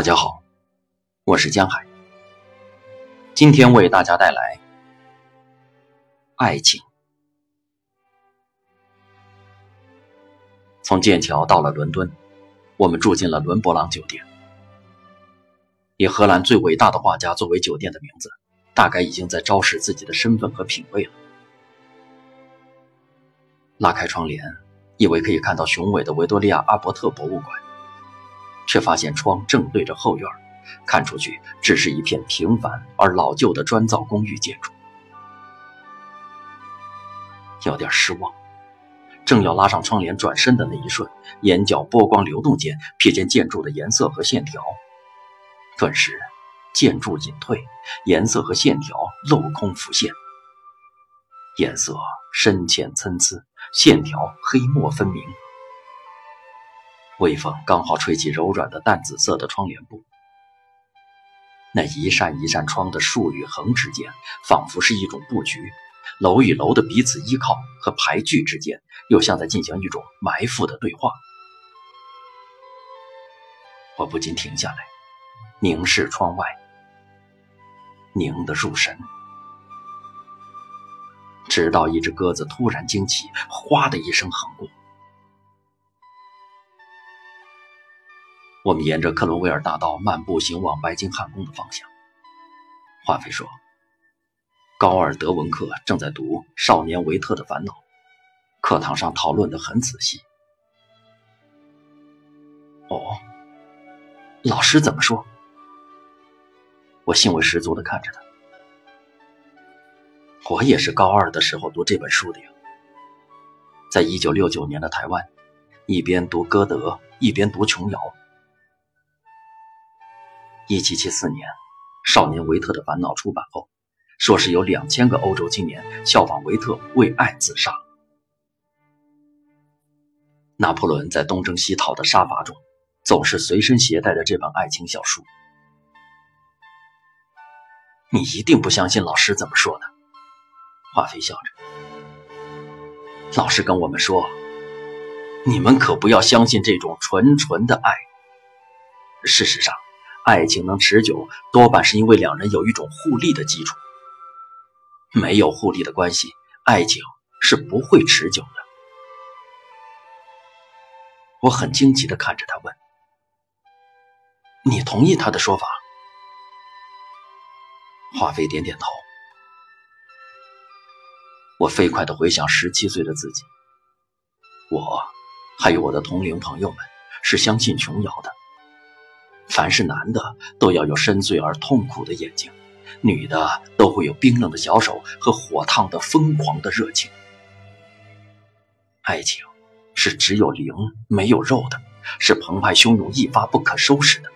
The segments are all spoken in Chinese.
大家好，我是江海。今天为大家带来爱情。从剑桥到了伦敦，我们住进了伦勃朗酒店。以荷兰最伟大的画家作为酒店的名字，大概已经在昭示自己的身份和品味了。拉开窗帘，以为可以看到雄伟的维多利亚阿伯特博物馆，却发现窗正对着后院，看出去只是一片平凡而老旧的砖造公寓建筑，有点失望。正要拉上窗帘转身的那一瞬，眼角波光流动间，瞥见建筑的颜色和线条。顿时，建筑隐退，颜色和线条镂空浮现。颜色深浅参差，线条黑墨分明。微风刚好吹起柔软的淡紫色的窗帘布。那一扇一扇窗的竖与横之间，仿佛是一种布局；楼与楼的彼此依靠和排距之间，又像在进行一种埋伏的对话。我不禁停下来。凝视窗外，凝得入神，直到一只鸽子突然惊起，哗的一声横过。我们沿着克伦威尔大道漫步，行往白金汉宫的方向。华妃说：“高尔德文克正在读《少年维特的烦恼》，课堂上讨论的很仔细。”哦，老师怎么说？我兴味十足的看着他。我也是高二的时候读这本书的呀。在一九六九年的台湾，一边读歌德，一边读琼瑶。一七七四年，《少年维特的烦恼》出版后，说是有两千个欧洲青年效仿维特为爱自杀。拿破仑在东征西讨的杀伐中，总是随身携带着这本爱情小书。你一定不相信老师怎么说的，华妃笑着。老师跟我们说，你们可不要相信这种纯纯的爱。事实上，爱情能持久，多半是因为两人有一种互利的基础。没有互利的关系，爱情是不会持久的。我很惊奇的看着他问：“你同意他的说法？”华妃点点头。我飞快地回想十七岁的自己，我还有我的同龄朋友们是相信琼瑶的。凡是男的都要有深邃而痛苦的眼睛，女的都会有冰冷的小手和火烫的疯狂的热情。爱情是只有灵没有肉的，是澎湃汹涌、一发不可收拾的。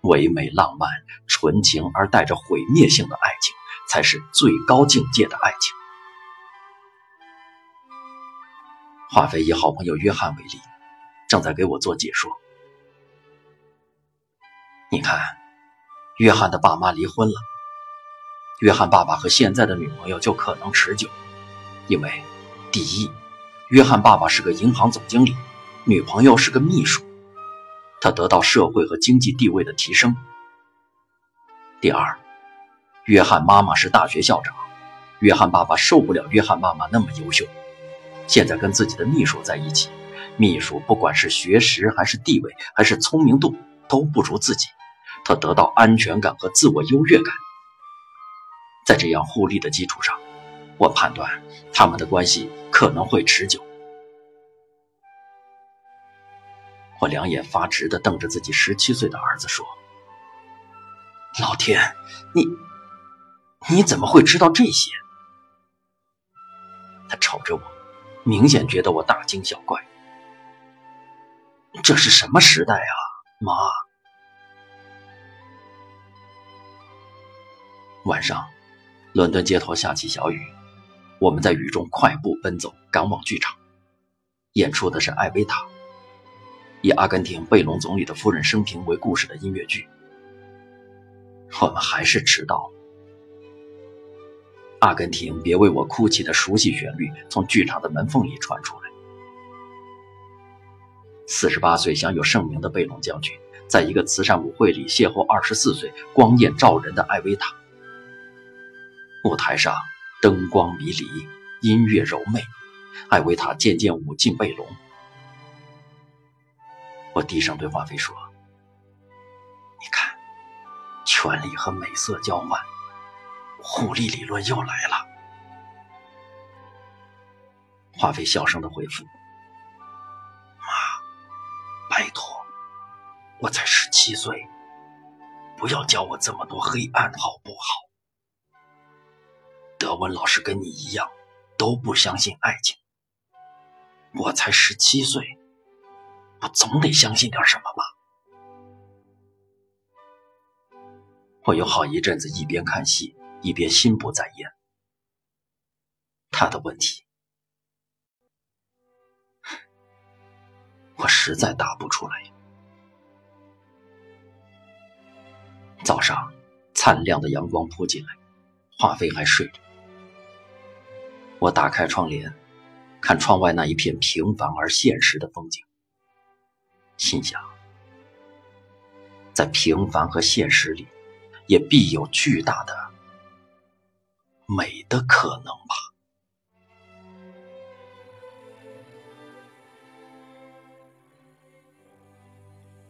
唯美浪漫、纯情而带着毁灭性的爱情，才是最高境界的爱情。华妃以好朋友约翰为例，正在给我做解说。你看，约翰的爸妈离婚了，约翰爸爸和现在的女朋友就可能持久，因为第一，约翰爸爸是个银行总经理，女朋友是个秘书。他得到社会和经济地位的提升。第二，约翰妈妈是大学校长，约翰爸爸受不了约翰妈妈那么优秀，现在跟自己的秘书在一起，秘书不管是学识还是地位还是聪明度都不如自己，他得到安全感和自我优越感。在这样互利的基础上，我判断他们的关系可能会持久。我两眼发直的瞪着自己十七岁的儿子说：“老天，你你怎么会知道这些？”他瞅着我，明显觉得我大惊小怪。这是什么时代啊，妈！晚上，伦敦街头下起小雨，我们在雨中快步奔走，赶往剧场。演出的是《艾维塔》。以阿根廷贝隆总理的夫人生平为故事的音乐剧，我们还是迟到了。阿根廷，别为我哭泣的熟悉旋律从剧场的门缝里传出来。四十八岁享有盛名的贝隆将军，在一个慈善舞会里邂逅二十四岁、光艳照人的艾薇塔。舞台上灯光迷离，音乐柔媚，艾维塔渐渐舞进背龙。我低声对华妃说：“你看，权力和美色交换，互利理论又来了。”华妃小声的回复：“妈，拜托，我才十七岁，不要教我这么多黑暗，好不好？德文老师跟你一样，都不相信爱情。我才十七岁。”我总得相信点什么吧。我有好一阵子一边看戏一边心不在焉。他的问题，我实在答不出来。早上，灿亮的阳光扑进来，华妃还睡着。我打开窗帘，看窗外那一片平凡而现实的风景。心想，在平凡和现实里，也必有巨大的美的可能吧。